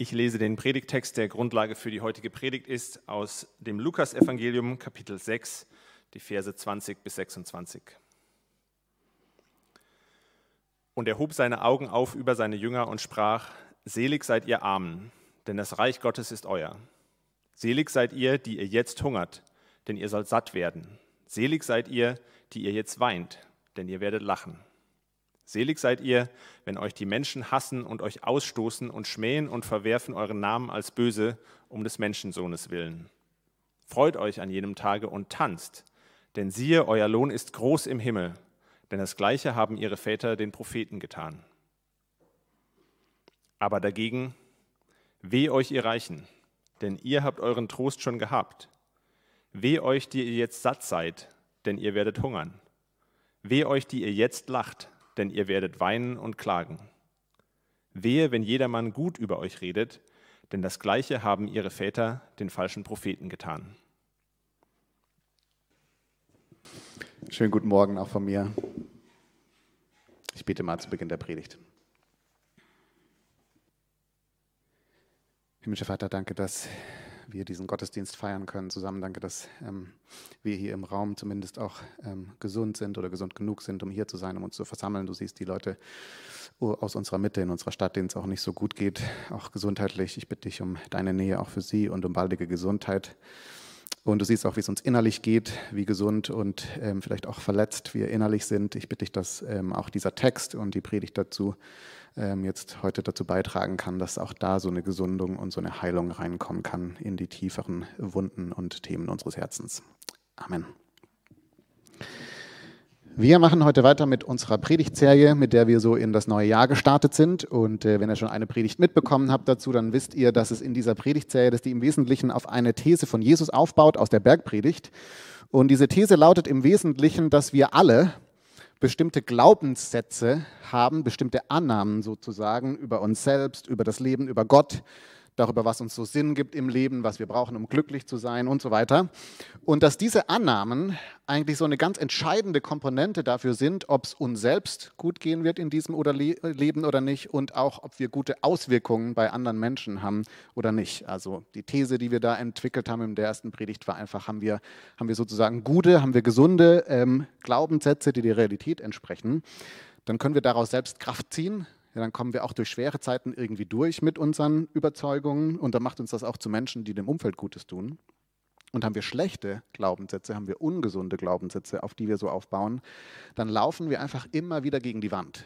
Ich lese den Predigtext, der Grundlage für die heutige Predigt ist, aus dem Lukasevangelium Kapitel 6, die Verse 20 bis 26. Und er hob seine Augen auf über seine Jünger und sprach, Selig seid ihr Armen, denn das Reich Gottes ist euer. Selig seid ihr, die ihr jetzt hungert, denn ihr sollt satt werden. Selig seid ihr, die ihr jetzt weint, denn ihr werdet lachen. Selig seid ihr, wenn euch die Menschen hassen und euch ausstoßen und schmähen und verwerfen euren Namen als böse um des Menschensohnes willen. Freut euch an jenem Tage und tanzt, denn siehe, euer Lohn ist groß im Himmel, denn das gleiche haben ihre Väter den Propheten getan. Aber dagegen, weh euch ihr Reichen, denn ihr habt euren Trost schon gehabt. Weh euch, die ihr jetzt satt seid, denn ihr werdet hungern. Weh euch, die ihr jetzt lacht, denn ihr werdet weinen und klagen. Wehe, wenn jedermann gut über euch redet, denn das Gleiche haben ihre Väter den falschen Propheten getan. Schönen guten Morgen auch von mir. Ich bete mal zu Beginn der Predigt. Himmlischer Vater, danke, dass wir diesen Gottesdienst feiern können zusammen. Danke, dass ähm, wir hier im Raum zumindest auch ähm, gesund sind oder gesund genug sind, um hier zu sein, um uns zu versammeln. Du siehst die Leute aus unserer Mitte, in unserer Stadt, denen es auch nicht so gut geht, auch gesundheitlich. Ich bitte dich um deine Nähe auch für sie und um baldige Gesundheit. Und du siehst auch, wie es uns innerlich geht, wie gesund und ähm, vielleicht auch verletzt wir innerlich sind. Ich bitte dich, dass ähm, auch dieser Text und die Predigt dazu ähm, jetzt heute dazu beitragen kann, dass auch da so eine Gesundung und so eine Heilung reinkommen kann in die tieferen Wunden und Themen unseres Herzens. Amen. Wir machen heute weiter mit unserer Predigtserie, mit der wir so in das neue Jahr gestartet sind. Und äh, wenn ihr schon eine Predigt mitbekommen habt dazu, dann wisst ihr, dass es in dieser Predigtserie, dass die im Wesentlichen auf eine These von Jesus aufbaut aus der Bergpredigt. Und diese These lautet im Wesentlichen, dass wir alle bestimmte Glaubenssätze haben, bestimmte Annahmen sozusagen über uns selbst, über das Leben, über Gott, darüber, was uns so Sinn gibt im Leben, was wir brauchen, um glücklich zu sein und so weiter. Und dass diese Annahmen eigentlich so eine ganz entscheidende Komponente dafür sind, ob es uns selbst gut gehen wird in diesem oder Le Leben oder nicht und auch, ob wir gute Auswirkungen bei anderen Menschen haben oder nicht. Also die These, die wir da entwickelt haben in der ersten Predigt, war einfach, haben wir, haben wir sozusagen gute, haben wir gesunde ähm, Glaubenssätze, die der Realität entsprechen. Dann können wir daraus selbst Kraft ziehen, ja, dann kommen wir auch durch schwere Zeiten irgendwie durch mit unseren Überzeugungen und dann macht uns das auch zu Menschen, die dem Umfeld Gutes tun. Und haben wir schlechte Glaubenssätze, haben wir ungesunde Glaubenssätze, auf die wir so aufbauen, dann laufen wir einfach immer wieder gegen die Wand.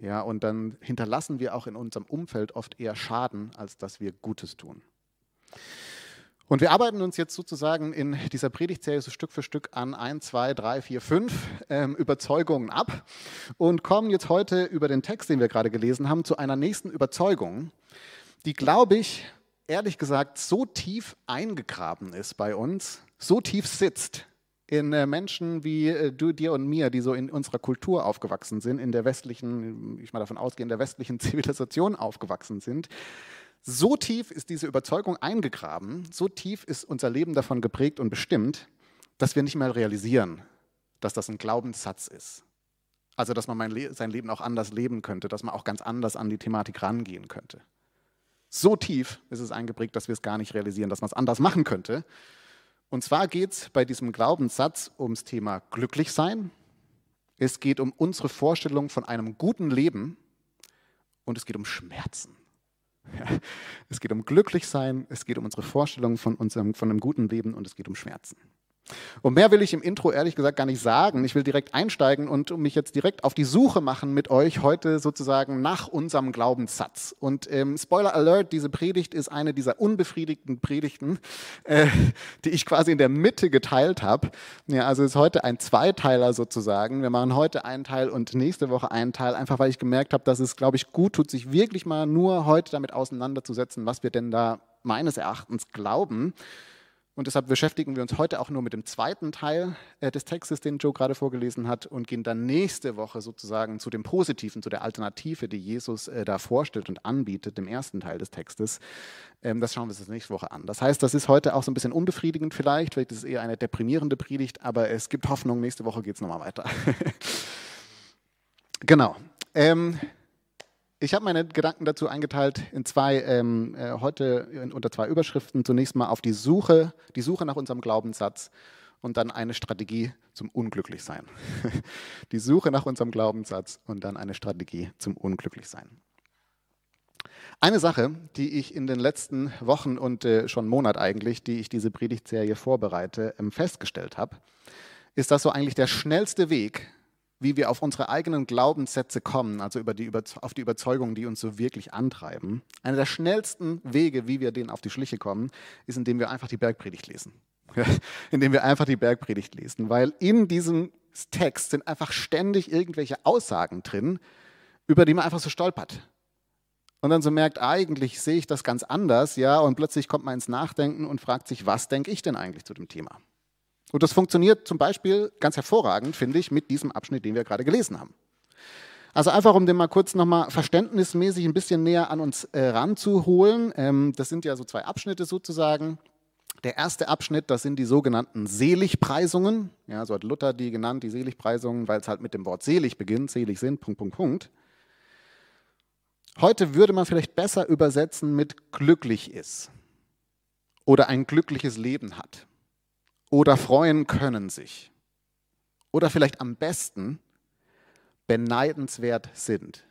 Ja, und dann hinterlassen wir auch in unserem Umfeld oft eher Schaden, als dass wir Gutes tun. Und wir arbeiten uns jetzt sozusagen in dieser Predigtserie so Stück für Stück an ein, zwei, drei, vier, fünf ähm, Überzeugungen ab und kommen jetzt heute über den Text, den wir gerade gelesen haben, zu einer nächsten Überzeugung, die, glaube ich, ehrlich gesagt so tief eingegraben ist bei uns, so tief sitzt in äh, Menschen wie äh, du, dir und mir, die so in unserer Kultur aufgewachsen sind, in der westlichen, ich mal davon ausgehe, in der westlichen Zivilisation aufgewachsen sind, so tief ist diese Überzeugung eingegraben, so tief ist unser Leben davon geprägt und bestimmt, dass wir nicht mehr realisieren, dass das ein Glaubenssatz ist. Also, dass man Le sein Leben auch anders leben könnte, dass man auch ganz anders an die Thematik rangehen könnte. So tief ist es eingeprägt, dass wir es gar nicht realisieren, dass man es anders machen könnte. Und zwar geht es bei diesem Glaubenssatz ums Thema Glücklichsein. Es geht um unsere Vorstellung von einem guten Leben und es geht um Schmerzen. Es geht um Glücklichsein, es geht um unsere Vorstellung von, unserem, von einem guten Leben und es geht um Schmerzen. Und mehr will ich im Intro ehrlich gesagt gar nicht sagen. Ich will direkt einsteigen und mich jetzt direkt auf die Suche machen mit euch heute sozusagen nach unserem Glaubenssatz. Und ähm, Spoiler Alert, diese Predigt ist eine dieser unbefriedigten Predigten, äh, die ich quasi in der Mitte geteilt habe. Ja, also ist heute ein Zweiteiler sozusagen. Wir machen heute einen Teil und nächste Woche einen Teil, einfach weil ich gemerkt habe, dass es, glaube ich, gut tut, sich wirklich mal nur heute damit auseinanderzusetzen, was wir denn da meines Erachtens glauben. Und deshalb beschäftigen wir uns heute auch nur mit dem zweiten Teil äh, des Textes, den Joe gerade vorgelesen hat, und gehen dann nächste Woche sozusagen zu dem Positiven, zu der Alternative, die Jesus äh, da vorstellt und anbietet, dem ersten Teil des Textes. Ähm, das schauen wir uns nächste Woche an. Das heißt, das ist heute auch so ein bisschen unbefriedigend vielleicht, vielleicht ist es eher eine deprimierende Predigt, aber es gibt Hoffnung, nächste Woche geht es nochmal weiter. genau. Ähm, Ich habe meine Gedanken dazu eingeteilt in zwei, ähm, äh, heute in, unter zwei Überschriften. Zunächst mal auf die Suche, die Suche nach unserem Glaubenssatz und dann eine Strategie zum Unglücklichsein. die Suche nach unserem Glaubenssatz und dann eine Strategie zum Unglücklichsein. Eine Sache, die ich in den letzten Wochen und äh, schon Monat eigentlich, die ich diese Predigtserie vorbereite, ähm, festgestellt habe, ist, dass so eigentlich der schnellste Weg, wie wir auf unsere eigenen Glaubenssätze kommen, also über die, auf die Überzeugungen, die uns so wirklich antreiben. Einer der schnellsten Wege, wie wir denen auf die Schliche kommen, ist, indem wir einfach die Bergpredigt lesen. indem wir einfach die Bergpredigt lesen, weil in diesem Text sind einfach ständig irgendwelche Aussagen drin, über die man einfach so stolpert. Und dann so merkt, eigentlich sehe ich das ganz anders, ja, und plötzlich kommt man ins Nachdenken und fragt sich, was denke ich denn eigentlich zu dem Thema? Und das funktioniert zum Beispiel ganz hervorragend, finde ich, mit diesem Abschnitt, den wir gerade gelesen haben. Also einfach, um den mal kurz nochmal verständnismäßig ein bisschen näher an uns äh, ranzuholen. Ähm, das sind ja so zwei Abschnitte sozusagen. Der erste Abschnitt, das sind die sogenannten Seligpreisungen. Ja, so hat Luther die genannt, die Seligpreisungen, weil es halt mit dem Wort selig beginnt, selig sind, Punkt, Punkt, Punkt. Heute würde man vielleicht besser übersetzen mit glücklich ist oder ein glückliches Leben hat oder freuen können sich oder vielleicht am besten beneidenswert sind.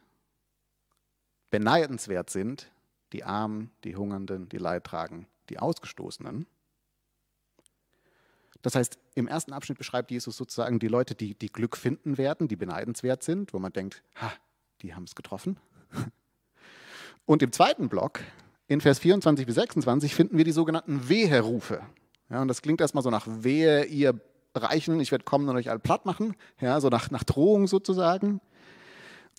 Beneidenswert sind die Armen, die Hungernden, die Leidtragen, die Ausgestoßenen. Das heißt, im ersten Abschnitt beschreibt Jesus sozusagen die Leute, die, die Glück finden werden, die beneidenswert sind, wo man denkt, ha, die haben es getroffen. Und im zweiten Block, in Vers 24 bis 26, finden wir die sogenannten Weherufe. Ja, und das klingt erstmal so nach Wehe, ihr Reichen, ich werde kommen und euch alle platt machen, ja, so nach, nach Drohung sozusagen.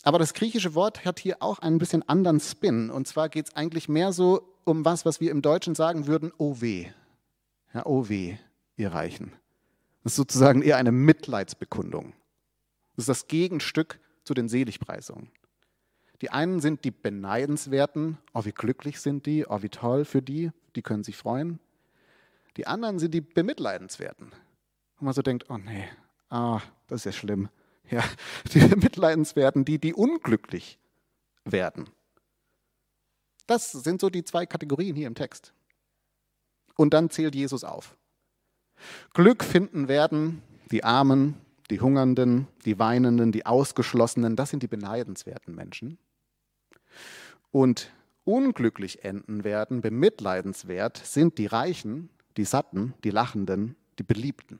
Aber das griechische Wort hat hier auch einen bisschen anderen Spin. Und zwar geht es eigentlich mehr so um was, was wir im Deutschen sagen würden, oh weh. Ja, oh weh, ihr Reichen. Das ist sozusagen eher eine Mitleidsbekundung. Das ist das Gegenstück zu den Seligpreisungen. Die einen sind die Beneidenswerten, oh wie glücklich sind die, oh wie toll für die, die können sich freuen. Die anderen sind die Bemitleidenswerten. Und man so denkt, oh nee, ah, das ist ja schlimm. Ja, die Bemitleidenswerten, die, die unglücklich werden. Das sind so die zwei Kategorien hier im Text. Und dann zählt Jesus auf. Glück finden werden die Armen, die Hungernden, die Weinenden, die Ausgeschlossenen, das sind die beneidenswerten Menschen. Und unglücklich enden werden, bemitleidenswert, sind die Reichen, die Satten, die Lachenden, die Beliebten.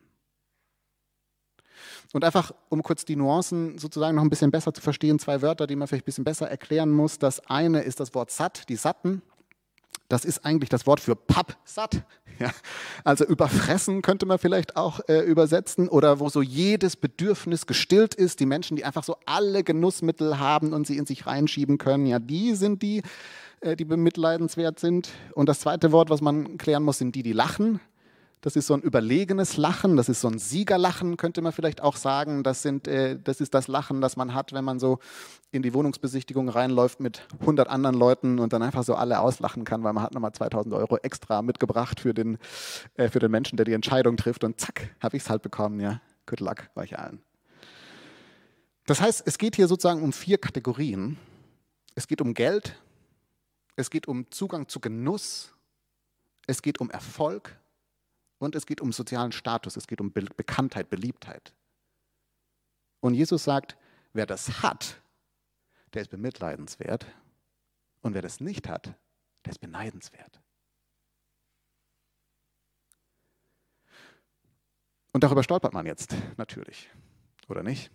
Und einfach, um kurz die Nuancen sozusagen noch ein bisschen besser zu verstehen, zwei Wörter, die man vielleicht ein bisschen besser erklären muss. Das eine ist das Wort satt, die Satten. Das ist eigentlich das Wort für pappsatt. Ja, also überfressen könnte man vielleicht auch äh, übersetzen oder wo so jedes Bedürfnis gestillt ist. Die Menschen, die einfach so alle Genussmittel haben und sie in sich reinschieben können, ja, die sind die, äh, die bemitleidenswert sind. Und das zweite Wort, was man klären muss, sind die, die lachen. Das ist so ein überlegenes Lachen, das ist so ein Siegerlachen, könnte man vielleicht auch sagen. Das, sind, äh, das ist das Lachen, das man hat, wenn man so in die Wohnungsbesichtigung reinläuft mit 100 anderen Leuten und dann einfach so alle auslachen kann, weil man hat nochmal 2000 Euro extra mitgebracht für den, äh, für den Menschen, der die Entscheidung trifft. Und zack, habe ich es halt bekommen. Ja, good luck euch allen. Das heißt, es geht hier sozusagen um vier Kategorien. Es geht um Geld, es geht um Zugang zu Genuss, es geht um Erfolg und es geht um sozialen Status, es geht um Be Bekanntheit, Beliebtheit. Und Jesus sagt, wer das hat, der ist bemitleidenswert und wer das nicht hat, der ist beneidenswert. Und darüber stolpert man jetzt natürlich, oder nicht?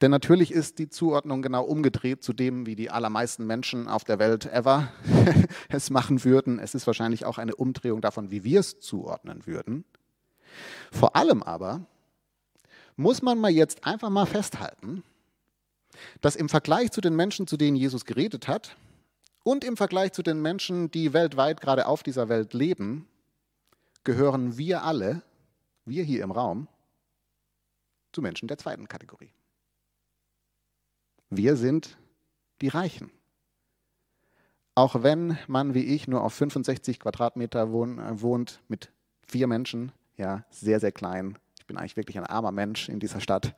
Denn natürlich ist die Zuordnung genau umgedreht zu dem, wie die allermeisten Menschen auf der Welt ever es machen würden. Es ist wahrscheinlich auch eine Umdrehung davon, wie wir es zuordnen würden. Vor allem aber muss man mal jetzt einfach mal festhalten, dass im Vergleich zu den Menschen, zu denen Jesus geredet hat, und im Vergleich zu den Menschen, die weltweit gerade auf dieser Welt leben, gehören wir alle, wir hier im Raum, zu Menschen der zweiten Kategorie. Wir sind die Reichen. Auch wenn man wie ich nur auf 65 Quadratmeter äh, wohnt mit vier Menschen, ja, sehr, sehr klein. Ich bin eigentlich wirklich ein armer Mensch in dieser Stadt.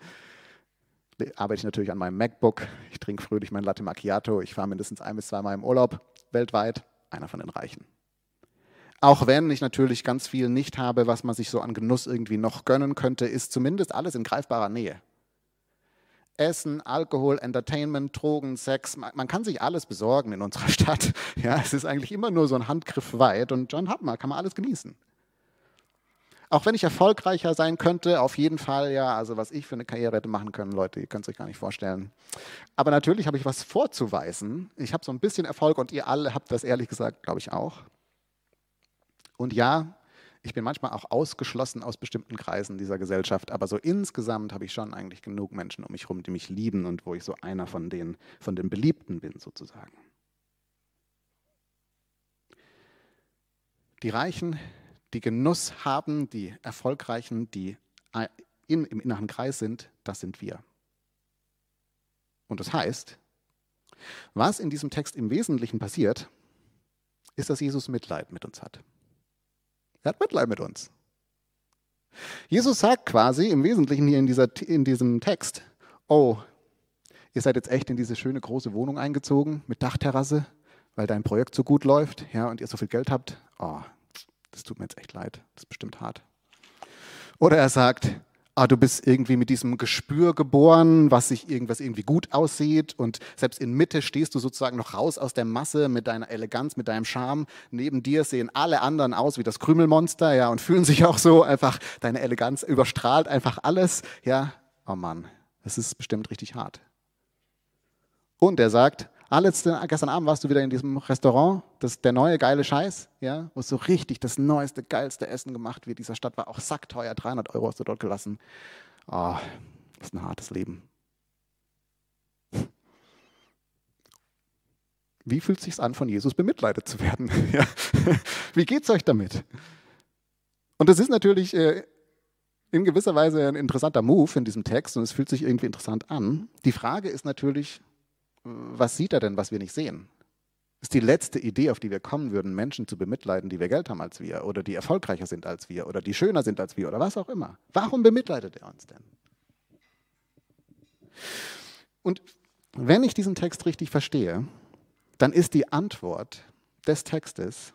arbeite ich natürlich an meinem MacBook. Ich trinke fröhlich mein Latte Macchiato. Ich fahre mindestens ein bis zweimal im Urlaub weltweit. Einer von den Reichen. Auch wenn ich natürlich ganz viel nicht habe, was man sich so an Genuss irgendwie noch gönnen könnte, ist zumindest alles in greifbarer Nähe. Essen, Alkohol, Entertainment, Drogen, Sex, man kann sich alles besorgen in unserer Stadt. Ja, es ist eigentlich immer nur so ein Handgriff weit und John Hapmer kann man alles genießen. Auch wenn ich erfolgreicher sein könnte, auf jeden Fall, ja, also was ich für eine Karriere hätte machen können, Leute, ihr könnt es euch gar nicht vorstellen. Aber natürlich habe ich was vorzuweisen. Ich habe so ein bisschen Erfolg und ihr alle habt das ehrlich gesagt, glaube ich, auch. Und ja, ich bin manchmal auch ausgeschlossen aus bestimmten Kreisen dieser Gesellschaft, aber so insgesamt habe ich schon eigentlich genug Menschen um mich herum, die mich lieben und wo ich so einer von den, von den Beliebten bin, sozusagen. Die Reichen die Genuss haben, die Erfolgreichen, die in, im inneren Kreis sind, das sind wir. Und das heißt, was in diesem Text im Wesentlichen passiert, ist, dass Jesus Mitleid mit uns hat. Er hat Mitleid mit uns. Jesus sagt quasi im Wesentlichen hier in, dieser, in diesem Text, oh, ihr seid jetzt echt in diese schöne große Wohnung eingezogen mit Dachterrasse, weil dein Projekt so gut läuft ja, und ihr so viel Geld habt. Oh, das tut mir jetzt echt leid, das ist bestimmt hart. Oder er sagt, ah, du bist irgendwie mit diesem Gespür geboren, was sich irgendwas irgendwie gut aussieht und selbst in Mitte stehst du sozusagen noch raus aus der Masse mit deiner Eleganz, mit deinem Charme. Neben dir sehen alle anderen aus wie das Krümelmonster, ja, und fühlen sich auch so einfach, deine Eleganz überstrahlt einfach alles, ja. Oh Mann, das ist bestimmt richtig hart. Und er sagt, Ah, letzte, gestern Abend warst du wieder in diesem Restaurant, das der neue geile Scheiß, ja, wo so richtig das neueste, geilste Essen gemacht wird. Dieser Stadt war auch sackteuer, 300 Euro hast du dort gelassen. Oh, das ist ein hartes Leben. Wie fühlt es sich an, von Jesus bemitleidet zu werden? Ja. Wie es euch damit? Und das ist natürlich äh, in gewisser Weise ein interessanter Move in diesem Text und es fühlt sich irgendwie interessant an. Die Frage ist natürlich, was sieht er denn, was wir nicht sehen? Ist die letzte Idee, auf die wir kommen würden, Menschen zu bemitleiden, die wir Geld haben als wir oder die erfolgreicher sind als wir oder die schöner sind als wir oder was auch immer. Warum bemitleidet er uns denn? Und wenn ich diesen Text richtig verstehe, dann ist die Antwort des Textes,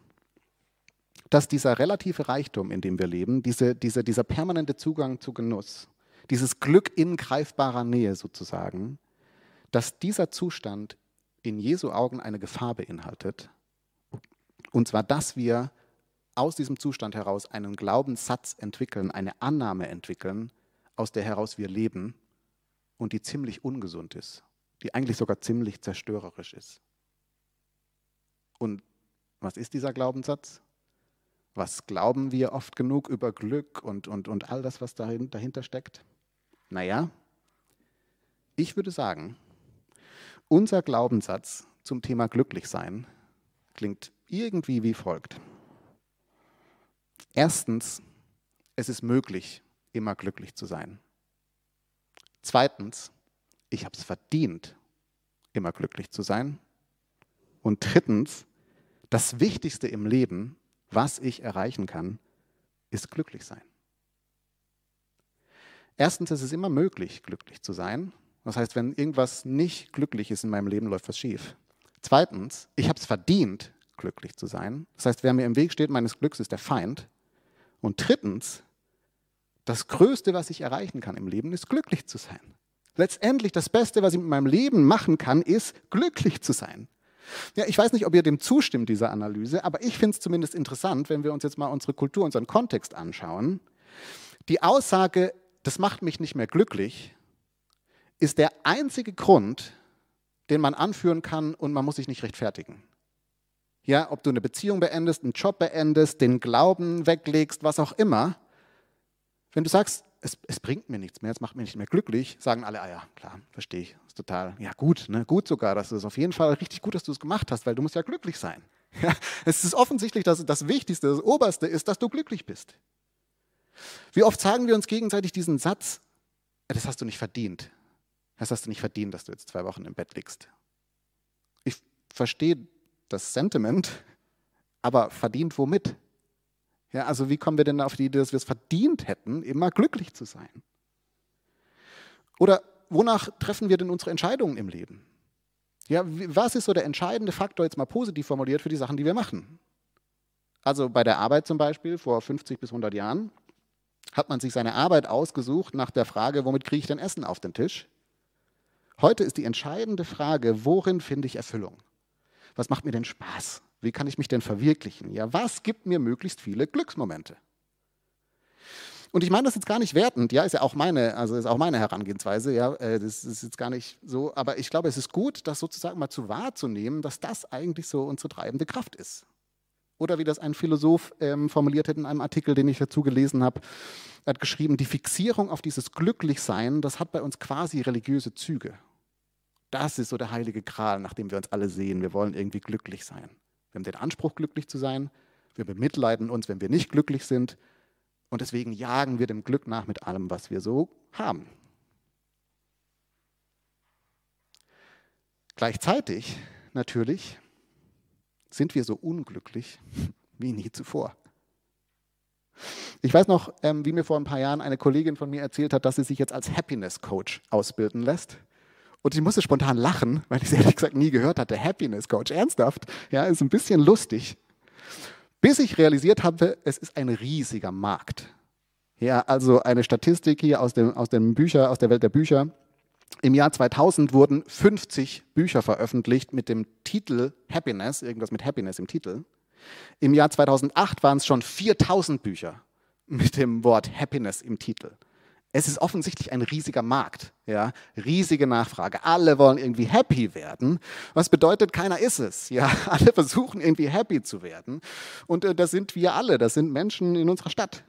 dass dieser relative Reichtum, in dem wir leben, diese, diese, dieser permanente Zugang zu Genuss, dieses Glück in greifbarer Nähe sozusagen, dass dieser Zustand in Jesu Augen eine Gefahr beinhaltet. Und zwar, dass wir aus diesem Zustand heraus einen Glaubenssatz entwickeln, eine Annahme entwickeln, aus der heraus wir leben und die ziemlich ungesund ist, die eigentlich sogar ziemlich zerstörerisch ist. Und was ist dieser Glaubenssatz? Was glauben wir oft genug über Glück und, und, und all das, was dahin, dahinter steckt? Naja, ich würde sagen, unser Glaubenssatz zum Thema Glücklichsein klingt irgendwie wie folgt. Erstens, es ist möglich, immer glücklich zu sein. Zweitens, ich habe es verdient, immer glücklich zu sein. Und drittens, das Wichtigste im Leben, was ich erreichen kann, ist glücklich sein. Erstens, es ist immer möglich, glücklich zu sein. Das heißt, wenn irgendwas nicht glücklich ist in meinem Leben, läuft was schief. Zweitens, ich habe es verdient, glücklich zu sein. Das heißt, wer mir im Weg steht meines Glücks, ist der Feind. Und drittens, das Größte, was ich erreichen kann im Leben, ist glücklich zu sein. Letztendlich das Beste, was ich mit meinem Leben machen kann, ist glücklich zu sein. Ja, ich weiß nicht, ob ihr dem zustimmt, dieser Analyse, aber ich finde es zumindest interessant, wenn wir uns jetzt mal unsere Kultur, unseren Kontext anschauen. Die Aussage, das macht mich nicht mehr glücklich, ist der einzige Grund, den man anführen kann und man muss sich nicht rechtfertigen. Ja, ob du eine Beziehung beendest, einen Job beendest, den Glauben weglegst, was auch immer. Wenn du sagst, es, es bringt mir nichts mehr, es macht mich nicht mehr glücklich, sagen alle, ah ja, klar, verstehe ich, ist total, ja gut, ne, gut sogar, das ist auf jeden Fall richtig gut, dass du es gemacht hast, weil du musst ja glücklich sein. Ja, es ist offensichtlich, dass das Wichtigste, das Oberste ist, dass du glücklich bist. Wie oft sagen wir uns gegenseitig diesen Satz, das hast du nicht verdient. Das hast du nicht verdient, dass du jetzt zwei Wochen im Bett liegst. Ich verstehe das Sentiment, aber verdient womit? Ja, also wie kommen wir denn auf die Idee, dass wir es verdient hätten, immer glücklich zu sein? Oder wonach treffen wir denn unsere Entscheidungen im Leben? Ja, was ist so der entscheidende Faktor, jetzt mal positiv formuliert, für die Sachen, die wir machen? Also bei der Arbeit zum Beispiel vor 50 bis 100 Jahren hat man sich seine Arbeit ausgesucht nach der Frage, womit kriege ich denn Essen auf den Tisch? Heute ist die entscheidende Frage, worin finde ich Erfüllung? Was macht mir denn Spaß? Wie kann ich mich denn verwirklichen? Ja, was gibt mir möglichst viele Glücksmomente? Und ich meine das jetzt gar nicht wertend, ja, ist ja auch meine, also ist auch meine Herangehensweise, ja, äh, das ist jetzt gar nicht so, aber ich glaube, es ist gut, das sozusagen mal zu wahrzunehmen, dass das eigentlich so unsere treibende Kraft ist. Oder wie das ein Philosoph ähm, formuliert hat in einem Artikel, den ich dazu gelesen habe, er hat geschrieben, die Fixierung auf dieses Glücklichsein, das hat bei uns quasi religiöse Züge. Das ist so der heilige Gral, nach dem wir uns alle sehen. Wir wollen irgendwie glücklich sein. Wir haben den Anspruch, glücklich zu sein. Wir bemitleiden uns, wenn wir nicht glücklich sind. Und deswegen jagen wir dem Glück nach mit allem, was wir so haben. Gleichzeitig natürlich sind wir so unglücklich wie nie zuvor. Ich weiß noch, ähm, wie mir vor ein paar Jahren eine Kollegin von mir erzählt hat, dass sie sich jetzt als Happiness Coach ausbilden lässt. Und ich musste spontan lachen, weil ich es ehrlich gesagt nie gehört hatte. Happiness Coach, ernsthaft? Ja, ist ein bisschen lustig. Bis ich realisiert habe, es ist ein riesiger Markt. Ja, also eine Statistik hier aus, dem, aus, den Bücher, aus der Welt der Bücher. Im Jahr 2000 wurden 50 Bücher veröffentlicht mit dem Titel Happiness, irgendwas mit Happiness im Titel. Im Jahr 2008 waren es schon 4000 Bücher mit dem Wort Happiness im Titel. Es ist offensichtlich ein riesiger Markt, ja, riesige Nachfrage. Alle wollen irgendwie happy werden. Was bedeutet, keiner ist es, ja. Alle versuchen irgendwie happy zu werden. Und äh, das sind wir alle. Das sind Menschen in unserer Stadt.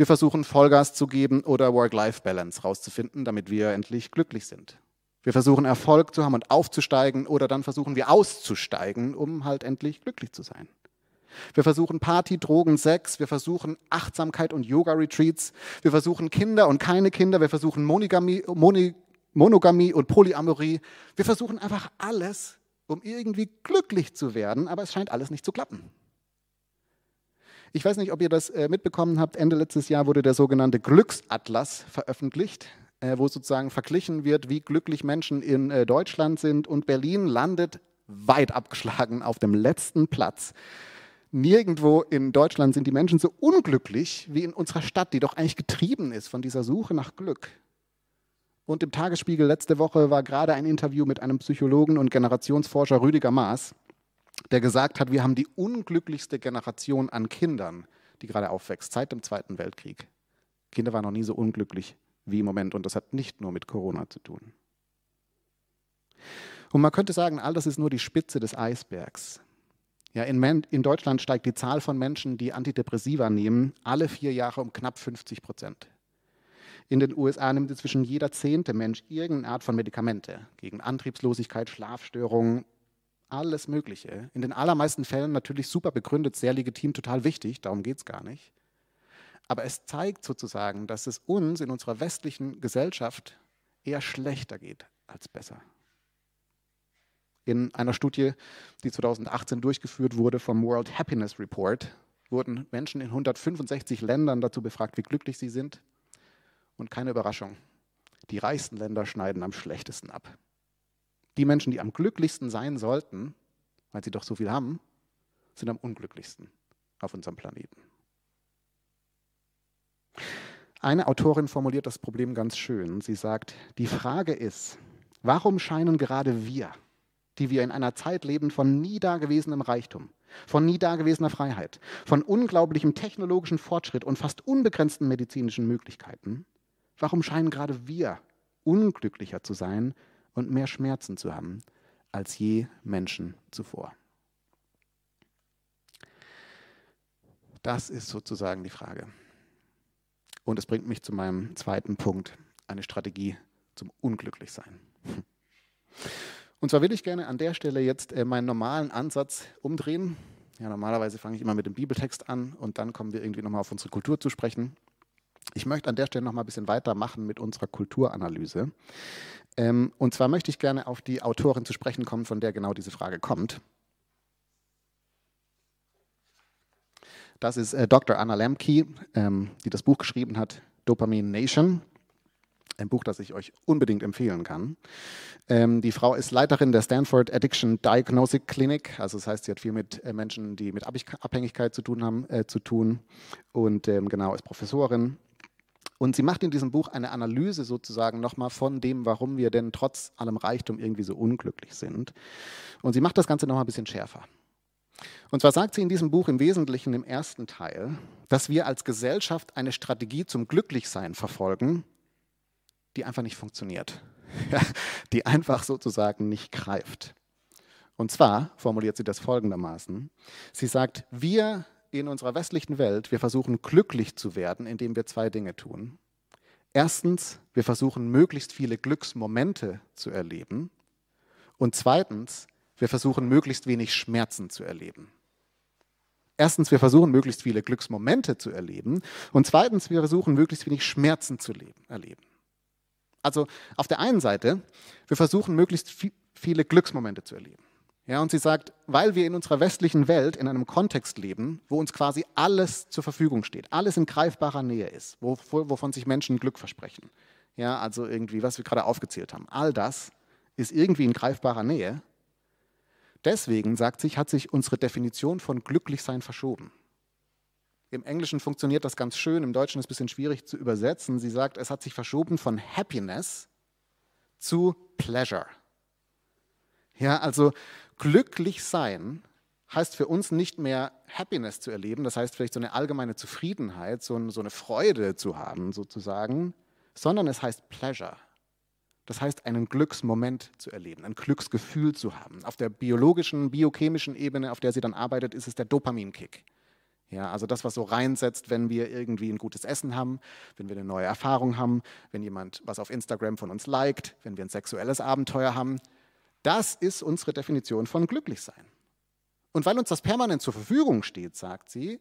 Wir versuchen Vollgas zu geben oder Work-Life-Balance rauszufinden, damit wir endlich glücklich sind. Wir versuchen Erfolg zu haben und aufzusteigen oder dann versuchen wir auszusteigen, um halt endlich glücklich zu sein. Wir versuchen Party, Drogen, Sex, wir versuchen Achtsamkeit und Yoga-Retreats, wir versuchen Kinder und keine Kinder, wir versuchen Monogamie, Monogamie und Polyamorie. Wir versuchen einfach alles, um irgendwie glücklich zu werden, aber es scheint alles nicht zu klappen. Ich weiß nicht, ob ihr das äh, mitbekommen habt. Ende letztes Jahr wurde der sogenannte Glücksatlas veröffentlicht, äh, wo sozusagen verglichen wird, wie glücklich Menschen in äh, Deutschland sind. Und Berlin landet weit abgeschlagen auf dem letzten Platz Nirgendwo in Deutschland sind die Menschen so unglücklich wie in unserer Stadt, die doch eigentlich getrieben ist von dieser Suche nach Glück. Und im Tagesspiegel letzte Woche war gerade ein Interview mit einem Psychologen und Generationsforscher Rüdiger Maas, der gesagt hat, wir haben die unglücklichste Generation an Kindern, die gerade aufwächst, seit dem Zweiten Weltkrieg. Kinder waren noch nie so unglücklich wie im Moment und das hat nicht nur mit Corona zu tun. Und man könnte sagen, all das ist nur die Spitze des Eisbergs. Ja, in, in, Deutschland steigt die Zahl von Menschen, die Antidepressiva nehmen, alle vier Jahre um knapp 50 Prozent. In den USA nimmt inzwischen jeder zehnte Mensch irgendeine Art von Medikamente gegen Antriebslosigkeit, Schlafstörungen, alles Mögliche. In den allermeisten Fällen natürlich super begründet, sehr legitim, total wichtig, darum geht es gar nicht. Aber es zeigt sozusagen, dass es uns in unserer westlichen Gesellschaft eher schlechter geht als besser. In einer Studie, die 2018 durchgeführt wurde vom World Happiness Report, wurden Menschen in 165 Ländern dazu befragt, wie glücklich sie sind. Und keine Überraschung, die reichsten Länder schneiden am schlechtesten ab. Die Menschen, die am glücklichsten sein sollten, weil sie doch so viel haben, sind am unglücklichsten auf unserem Planeten. Eine Autorin formuliert das Problem ganz schön. Sie sagt, die Frage ist, warum scheinen gerade wir die wir in einer Zeit leben von nie dagewesenem Reichtum, von nie dagewesener Freiheit, von unglaublichem technologischen Fortschritt und fast unbegrenzten medizinischen Möglichkeiten, warum scheinen gerade wir unglücklicher zu sein und mehr Schmerzen zu haben als je Menschen zuvor? Das ist sozusagen die Frage. Und es bringt mich zu meinem zweiten Punkt, eine Strategie zum Unglücklichsein. Und zwar will ich gerne an der Stelle jetzt äh, meinen normalen Ansatz umdrehen. Ja, normalerweise fange ich immer mit dem Bibeltext an und dann kommen wir irgendwie nochmal auf unsere Kultur zu sprechen. Ich möchte an der Stelle nochmal ein bisschen weitermachen mit unserer Kulturanalyse. Ähm, und zwar möchte ich gerne auf die Autorin zu sprechen kommen, von der genau diese Frage kommt. Das ist äh, Dr. Anna Lemke, ähm, die das Buch geschrieben hat, Dopamine Nation. Ein Buch, das ich euch unbedingt empfehlen kann. Ähm, die Frau ist Leiterin der Stanford Addiction Diagnostic Clinic. Also das heißt, sie hat viel mit äh, Menschen, die mit Abhängigkeit zu tun haben, äh, zu tun. Und ähm, genau, ist Professorin. Und sie macht in diesem Buch eine Analyse sozusagen nochmal von dem, warum wir denn trotz allem Reichtum irgendwie so unglücklich sind. Und sie macht das Ganze nochmal ein bisschen schärfer. Und zwar sagt sie in diesem Buch im Wesentlichen im ersten Teil, dass wir als Gesellschaft eine Strategie zum Glücklichsein verfolgen, die einfach nicht funktioniert, die einfach sozusagen nicht greift. Und zwar formuliert sie das folgendermaßen. Sie sagt, wir in unserer westlichen Welt, wir versuchen glücklich zu werden, indem wir zwei Dinge tun. Erstens, wir versuchen möglichst viele Glücksmomente zu erleben. Und zweitens, wir versuchen möglichst wenig Schmerzen zu erleben. Erstens, wir versuchen möglichst viele Glücksmomente zu erleben. Und zweitens, wir versuchen möglichst wenig Schmerzen zu leben, erleben. Also auf der einen Seite, wir versuchen möglichst viele Glücksmomente zu erleben. Ja, und sie sagt, weil wir in unserer westlichen Welt in einem Kontext leben, wo uns quasi alles zur Verfügung steht, alles in greifbarer Nähe ist, wovon sich Menschen Glück versprechen. Ja, also irgendwie, was wir gerade aufgezählt haben. All das ist irgendwie in greifbarer Nähe. Deswegen, sagt sich, hat sich unsere Definition von Glücklichsein verschoben. Im Englischen funktioniert das ganz schön, im Deutschen ist es ein bisschen schwierig zu übersetzen. Sie sagt, es hat sich verschoben von Happiness zu Pleasure. Ja, also glücklich sein heißt für uns nicht mehr Happiness zu erleben, das heißt vielleicht so eine allgemeine Zufriedenheit, so, eine Freude zu haben sozusagen, sondern es heißt Pleasure. Das heißt, einen Glücksmoment zu erleben, ein Glücksgefühl zu haben. Auf der biologischen, biochemischen Ebene, auf der sie dann arbeitet, ist es der Dopaminkick. Ja, also das, was so reinsetzt, wenn wir irgendwie ein gutes Essen haben, wenn wir eine neue Erfahrung haben, wenn jemand was auf Instagram von uns liked, wenn wir ein sexuelles Abenteuer haben. Das ist unsere Definition von Glücklichsein. Und weil uns das permanent zur Verfügung steht, sagt sie,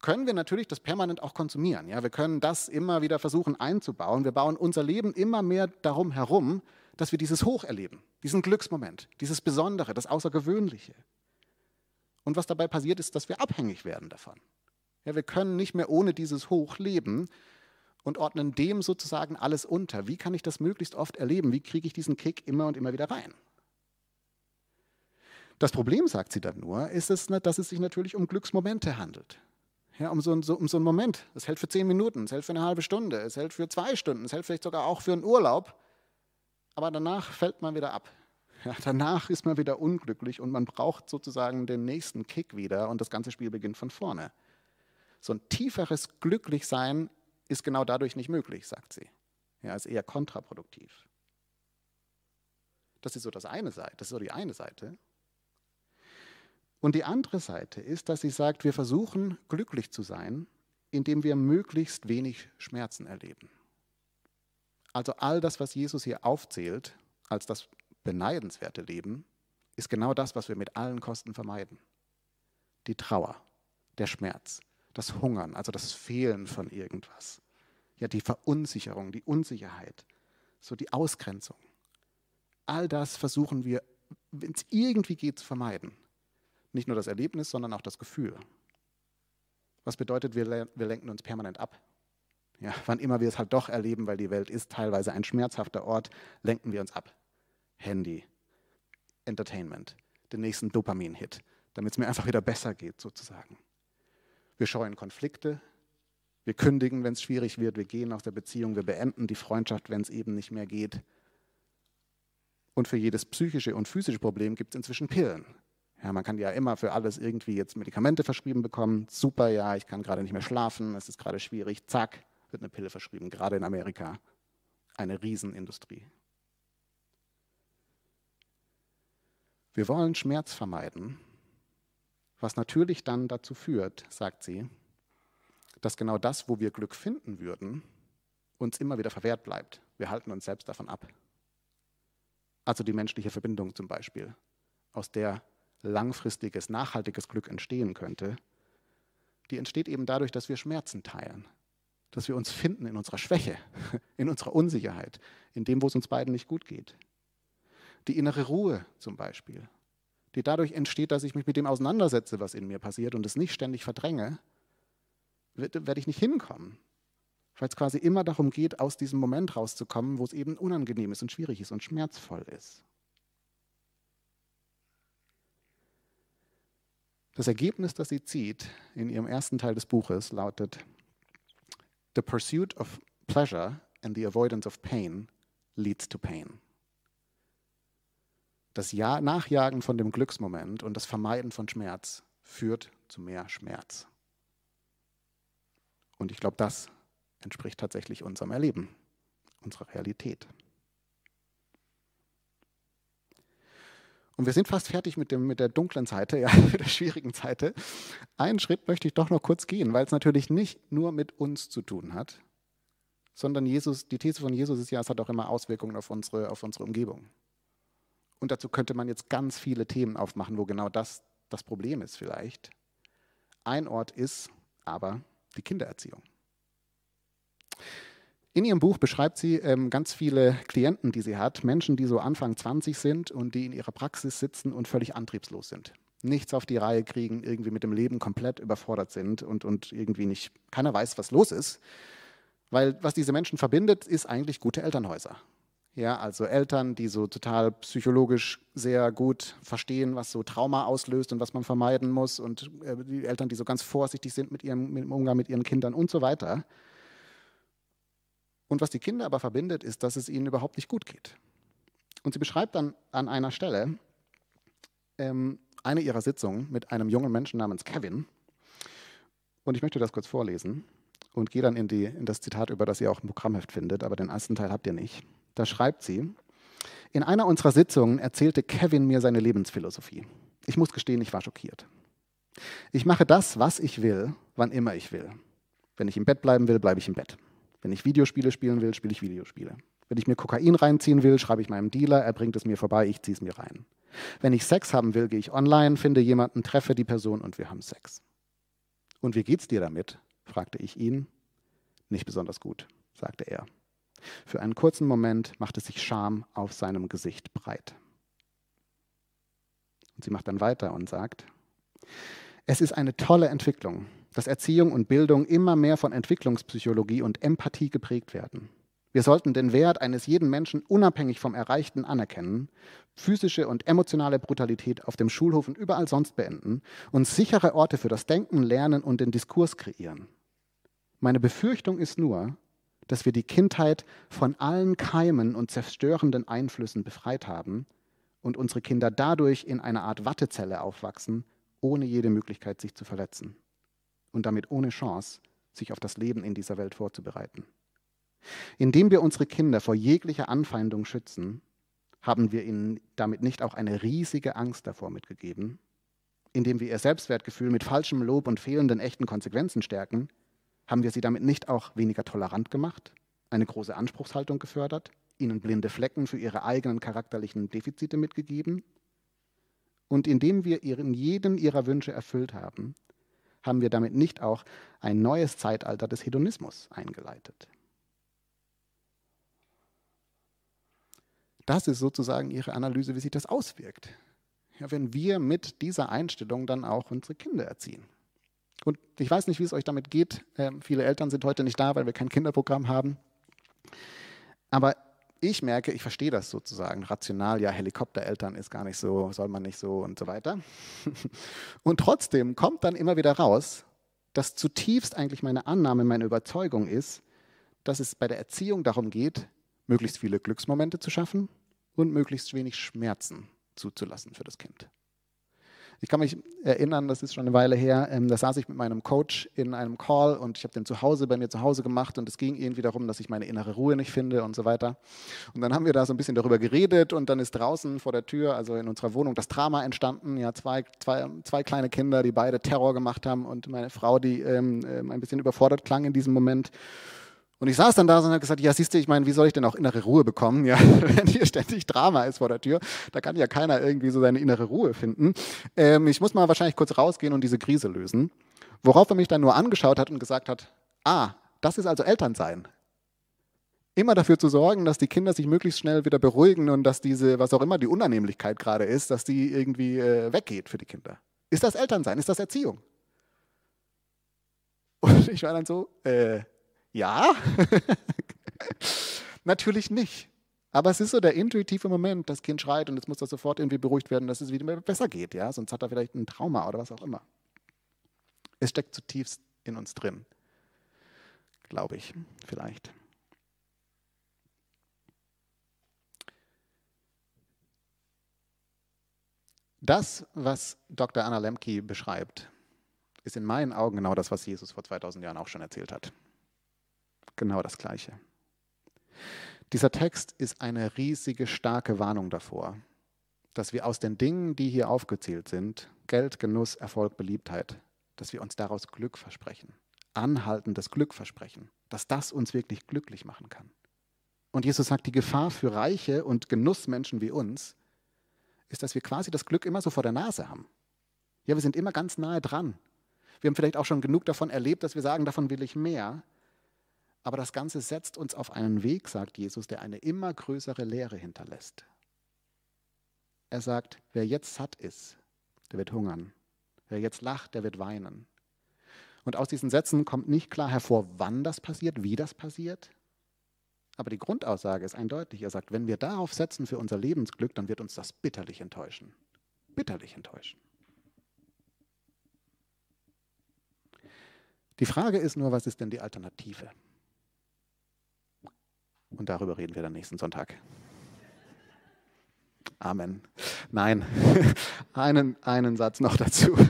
können wir natürlich das permanent auch konsumieren. Ja, wir können das immer wieder versuchen einzubauen. Wir bauen unser Leben immer mehr darum herum, dass wir dieses Hoch erleben, diesen Glücksmoment, dieses Besondere, das Außergewöhnliche. Und was dabei passiert, ist, dass wir abhängig werden davon. Ja, wir können nicht mehr ohne dieses Hoch leben und ordnen dem sozusagen alles unter. Wie kann ich das möglichst oft erleben? Wie kriege ich diesen Kick immer und immer wieder rein? Das Problem, sagt sie dann nur, ist, es, dass es sich natürlich um Glücksmomente handelt. Ja, um, so, um so einen Moment. Es hält für zehn Minuten, es hält für eine halbe Stunde, es hält für zwei Stunden, es hält vielleicht sogar auch für einen Urlaub. Aber danach fällt man wieder ab. Ja, danach ist man wieder unglücklich und man braucht sozusagen den nächsten Kick wieder und das ganze Spiel beginnt von vorne. So ein tieferes Glücklichsein ist genau dadurch nicht möglich, sagt sie. Ja, ist eher kontraproduktiv. Das ist so das eine Seite, das ist so die eine Seite. Und die andere Seite ist, dass sie sagt, wir versuchen glücklich zu sein, indem wir möglichst wenig Schmerzen erleben. Also all das, was Jesus hier aufzählt, als das beneidenswerte Leben ist genau das, was wir mit allen Kosten vermeiden. Die Trauer, der Schmerz, das Hungern, also das Fehlen von irgendwas. Ja, die Verunsicherung, die Unsicherheit, so die Ausgrenzung. All das versuchen wir, wenn es irgendwie geht, zu vermeiden. Nicht nur das Erlebnis, sondern auch das Gefühl. Was bedeutet, wir, wir lenken uns permanent ab. Ja, wann immer wir es halt doch erleben, weil die Welt ist teilweise ein schmerzhafter Ort, lenken wir uns ab. Handy, Entertainment, den nächsten Dopamin-Hit, damit es mir einfach wieder besser geht, sozusagen. Wir scheuen Konflikte, wir kündigen, wenn es schwierig wird, wir gehen aus der Beziehung, wir beenden die Freundschaft, wenn es eben nicht mehr geht. Und für jedes psychische und physische Problem gibt es inzwischen Pillen. Ja, man kann ja immer für alles irgendwie jetzt Medikamente verschrieben bekommen. Super, ja, ich kann gerade nicht mehr schlafen, es ist gerade schwierig. Zack, wird eine Pille verschrieben, gerade in Amerika. Eine Riesenindustrie. Wir wollen Schmerz vermeiden, was natürlich dann dazu führt, sagt sie, dass genau das, wo wir Glück finden würden, uns immer wieder verwehrt bleibt. Wir halten uns selbst davon ab. Also die menschliche Verbindung zum Beispiel, aus der langfristiges, nachhaltiges Glück entstehen könnte, die entsteht eben dadurch, dass wir Schmerzen teilen, dass wir uns finden in unserer Schwäche, in unserer Unsicherheit, in dem, wo es uns beiden nicht gut geht. Die innere Ruhe zum Beispiel, die dadurch entsteht, dass ich mich mit dem auseinandersetze, was in mir passiert und es nicht ständig verdränge, werde ich nicht hinkommen. weil es quasi immer darum geht, aus diesem Moment rauszukommen, wo es eben unangenehm ist und schwierig ist und schmerzvoll ist. Das Ergebnis, das sie zieht in ihrem ersten Teil des Buches, lautet, The pursuit of pleasure and the avoidance of pain leads to pain. Das ja Nachjagen von dem Glücksmoment und das Vermeiden von Schmerz führt zu mehr Schmerz. Und ich glaube, das entspricht tatsächlich unserem Erleben, unserer Realität. Und wir sind fast fertig mit, dem, mit der dunklen Seite, ja, mit der schwierigen Seite. Einen Schritt möchte ich doch noch kurz gehen, weil es natürlich nicht nur mit uns zu tun hat, sondern Jesus, die These von Jesus ist ja, es hat auch immer Auswirkungen auf unsere, auf unsere Umgebung. Und dazu könnte man jetzt ganz viele Themen aufmachen, wo genau das das Problem ist vielleicht. Ein Ort ist aber die Kindererziehung. In ihrem Buch beschreibt sie ähm, ganz viele Klienten, die sie hat, Menschen, die so Anfang 20 sind und die in ihrer Praxis sitzen und völlig antriebslos sind. Nichts auf die Reihe kriegen, irgendwie mit dem Leben komplett überfordert sind und, und irgendwie nicht, keiner weiß, was los ist. Weil was diese Menschen verbindet, ist eigentlich gute Elternhäuser. Ja, also Eltern, die so total psychologisch sehr gut verstehen, was so Trauma auslöst und was man vermeiden muss. Und äh, die Eltern, die so ganz vorsichtig sind mit ihrem, mit dem Umgang mit ihren Kindern und so weiter. Und was die Kinder aber verbindet, ist, dass es ihnen überhaupt nicht gut geht. Und sie beschreibt dann an einer Stelle ähm, eine ihrer Sitzungen mit einem jungen Menschen namens Kevin. Und ich möchte das kurz vorlesen und gehe dann in, die, in das Zitat über, das ihr auch im Programmheft findet, aber den ersten Teil habt ihr nicht. Da schreibt sie, in einer unserer Sitzungen erzählte Kevin mir seine Lebensphilosophie. Ich muss gestehen, ich war schockiert. Ich mache das, was ich will, wann immer ich will. Wenn ich im Bett bleiben will, bleibe ich im Bett. Wenn ich Videospiele spielen will, spiele ich Videospiele. Wenn ich mir Kokain reinziehen will, schreibe ich meinem Dealer, er bringt es mir vorbei, ich ziehe es mir rein. Wenn ich Sex haben will, gehe ich online, finde jemanden, treffe die Person und wir haben Sex. Und wie geht's dir damit? fragte ich ihn. Nicht besonders gut, sagte er. Für einen kurzen Moment machte sich Scham auf seinem Gesicht breit. Und sie macht dann weiter und sagt, es ist eine tolle Entwicklung, dass Erziehung und Bildung immer mehr von Entwicklungspsychologie und Empathie geprägt werden. Wir sollten den Wert eines jeden Menschen unabhängig vom Erreichten anerkennen, physische und emotionale Brutalität auf dem Schulhof und überall sonst beenden und sichere Orte für das Denken, Lernen und den Diskurs kreieren. Meine Befürchtung ist nur, dass wir die Kindheit von allen Keimen und zerstörenden Einflüssen befreit haben und unsere Kinder dadurch in einer Art Wattezelle aufwachsen, ohne jede Möglichkeit, sich zu verletzen und damit ohne Chance, sich auf das Leben in dieser Welt vorzubereiten. Indem wir unsere Kinder vor jeglicher Anfeindung schützen, haben wir ihnen damit nicht auch eine riesige Angst davor mitgegeben? Indem wir ihr Selbstwertgefühl mit falschem Lob und fehlenden echten Konsequenzen stärken, haben wir sie damit nicht auch weniger tolerant gemacht, eine große Anspruchshaltung gefördert, ihnen blinde Flecken für ihre eigenen charakterlichen Defizite mitgegeben? Und indem wir ihren jeden ihrer Wünsche erfüllt haben, haben wir damit nicht auch ein neues Zeitalter des Hedonismus eingeleitet? Das ist sozusagen ihre Analyse, wie sich das auswirkt. Ja, wenn wir mit dieser Einstellung dann auch unsere Kinder erziehen. Und ich weiß nicht, wie es euch damit geht. Ähm, viele Eltern sind heute nicht da, weil wir kein Kinderprogramm haben. Aber ich merke, ich verstehe das sozusagen rational. Ja, Helikoptereltern ist gar nicht so, soll man nicht so und so weiter. Und trotzdem kommt dann immer wieder raus, dass zutiefst eigentlich meine Annahme, meine Überzeugung ist, dass es bei der Erziehung darum geht, möglichst viele Glücksmomente zu schaffen und möglichst wenig Schmerzen zuzulassen für das Kind. Ich kann mich erinnern, das ist schon eine Weile her, ähm, da saß ich mit meinem Coach in einem Call und ich habe den zu Hause bei mir zu Hause gemacht und es ging irgendwie darum, dass ich meine innere Ruhe nicht finde und so weiter. Und dann haben wir da so ein bisschen darüber geredet und dann ist draußen vor der Tür, also in unserer Wohnung, das Drama entstanden. Ja, zwei, zwei, zwei kleine Kinder, die beide Terror gemacht haben und meine Frau, die ähm, ähm ein bisschen überfordert klang in diesem Moment. Und ich saß dann da und habe gesagt, ja, siehst du, ich meine, wie soll ich denn auch innere Ruhe bekommen, ja, wenn hier ständig Drama ist vor der Tür, da kann ja keiner irgendwie so seine innere Ruhe finden. Ähm, ich muss mal wahrscheinlich kurz rausgehen und diese Krise lösen. Worauf er mich dann nur angeschaut hat und gesagt hat, ah, das ist also Elternsein. Immer dafür zu sorgen, dass die Kinder sich möglichst schnell wieder beruhigen und dass diese, was auch immer die Unannehmlichkeit gerade ist, dass die irgendwie äh, weggeht für die Kinder. Ist das Elternsein? Ist das Erziehung? Und ich war dann so, äh, Ja, natürlich nicht. Aber es ist so der intuitive Moment, das Kind schreit und jetzt muss das sofort irgendwie beruhigt werden, dass es wieder besser geht. Ja? Sonst hat er vielleicht ein Trauma oder was auch immer. Es steckt zutiefst in uns drin. Glaube ich, vielleicht. Das, was Dr. Anna Lemke beschreibt, ist in meinen Augen genau das, was Jesus vor 2000 Jahren auch schon erzählt hat. Genau das Gleiche. Dieser Text ist eine riesige, starke Warnung davor, dass wir aus den Dingen, die hier aufgezählt sind, Geld, Genuss, Erfolg, Beliebtheit, dass wir uns daraus Glück versprechen, anhaltendes Glück versprechen, dass das uns wirklich glücklich machen kann. Und Jesus sagt, die Gefahr für reiche und Genussmenschen wie uns ist, dass wir quasi das Glück immer so vor der Nase haben. Ja, wir sind immer ganz nahe dran. Wir haben vielleicht auch schon genug davon erlebt, dass wir sagen, davon will ich mehr. Aber das Ganze setzt uns auf einen Weg, sagt Jesus, der eine immer größere Leere hinterlässt. Er sagt, wer jetzt satt ist, der wird hungern. Wer jetzt lacht, der wird weinen. Und aus diesen Sätzen kommt nicht klar hervor, wann das passiert, wie das passiert. Aber die Grundaussage ist eindeutig. Er sagt, wenn wir darauf setzen für unser Lebensglück, dann wird uns das bitterlich enttäuschen. Bitterlich enttäuschen. Die Frage ist nur, was ist denn die Alternative? Und darüber reden wir dann nächsten Sonntag. Amen. Nein, einen, einen Satz noch dazu.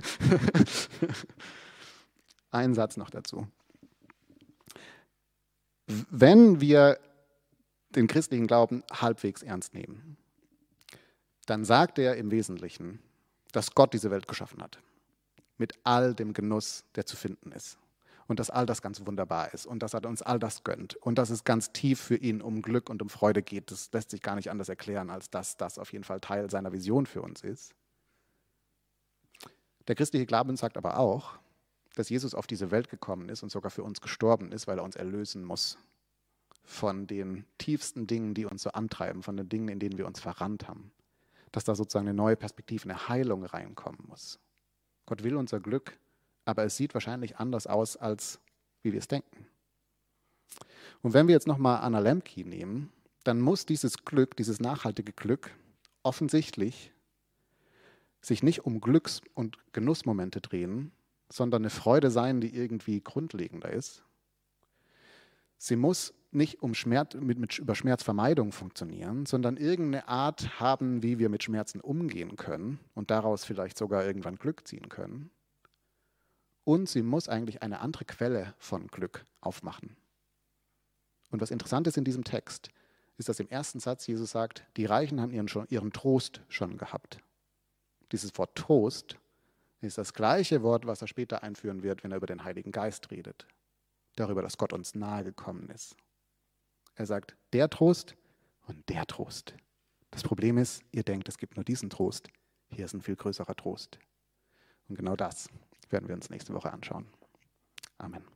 Ein Satz noch dazu. Wenn wir den christlichen Glauben halbwegs ernst nehmen, dann sagt er im Wesentlichen, dass Gott diese Welt geschaffen hat. Mit all dem Genuss, der zu finden ist und dass all das ganz wunderbar ist und dass er uns all das gönnt und dass es ganz tief für ihn um Glück und um Freude geht. Das lässt sich gar nicht anders erklären, als dass das auf jeden Fall Teil seiner Vision für uns ist. Der christliche Glauben sagt aber auch, dass Jesus auf diese Welt gekommen ist und sogar für uns gestorben ist, weil er uns erlösen muss von den tiefsten Dingen, die uns so antreiben, von den Dingen, in denen wir uns verrannt haben. Dass da sozusagen eine neue Perspektive, eine Heilung reinkommen muss. Gott will unser Glück aber es sieht wahrscheinlich anders aus, als wie wir es denken. Und wenn wir jetzt nochmal Anna Lemke nehmen, dann muss dieses Glück, dieses nachhaltige Glück offensichtlich sich nicht um Glücks- und Genussmomente drehen, sondern eine Freude sein, die irgendwie grundlegender ist. Sie muss nicht um Schmerz, mit, mit, über Schmerzvermeidung funktionieren, sondern irgendeine Art haben, wie wir mit Schmerzen umgehen können und daraus vielleicht sogar irgendwann Glück ziehen können und sie muss eigentlich eine andere Quelle von Glück aufmachen. Und was interessant ist in diesem Text, ist, dass im ersten Satz Jesus sagt, die Reichen haben ihren, schon, ihren Trost schon gehabt. Dieses Wort Trost ist das gleiche Wort, was er später einführen wird, wenn er über den Heiligen Geist redet. Darüber, dass Gott uns nahe gekommen ist. Er sagt, der Trost und der Trost. Das Problem ist, ihr denkt, es gibt nur diesen Trost. Hier ist ein viel größerer Trost. Und genau das werden wir uns nächste Woche anschauen. Amen.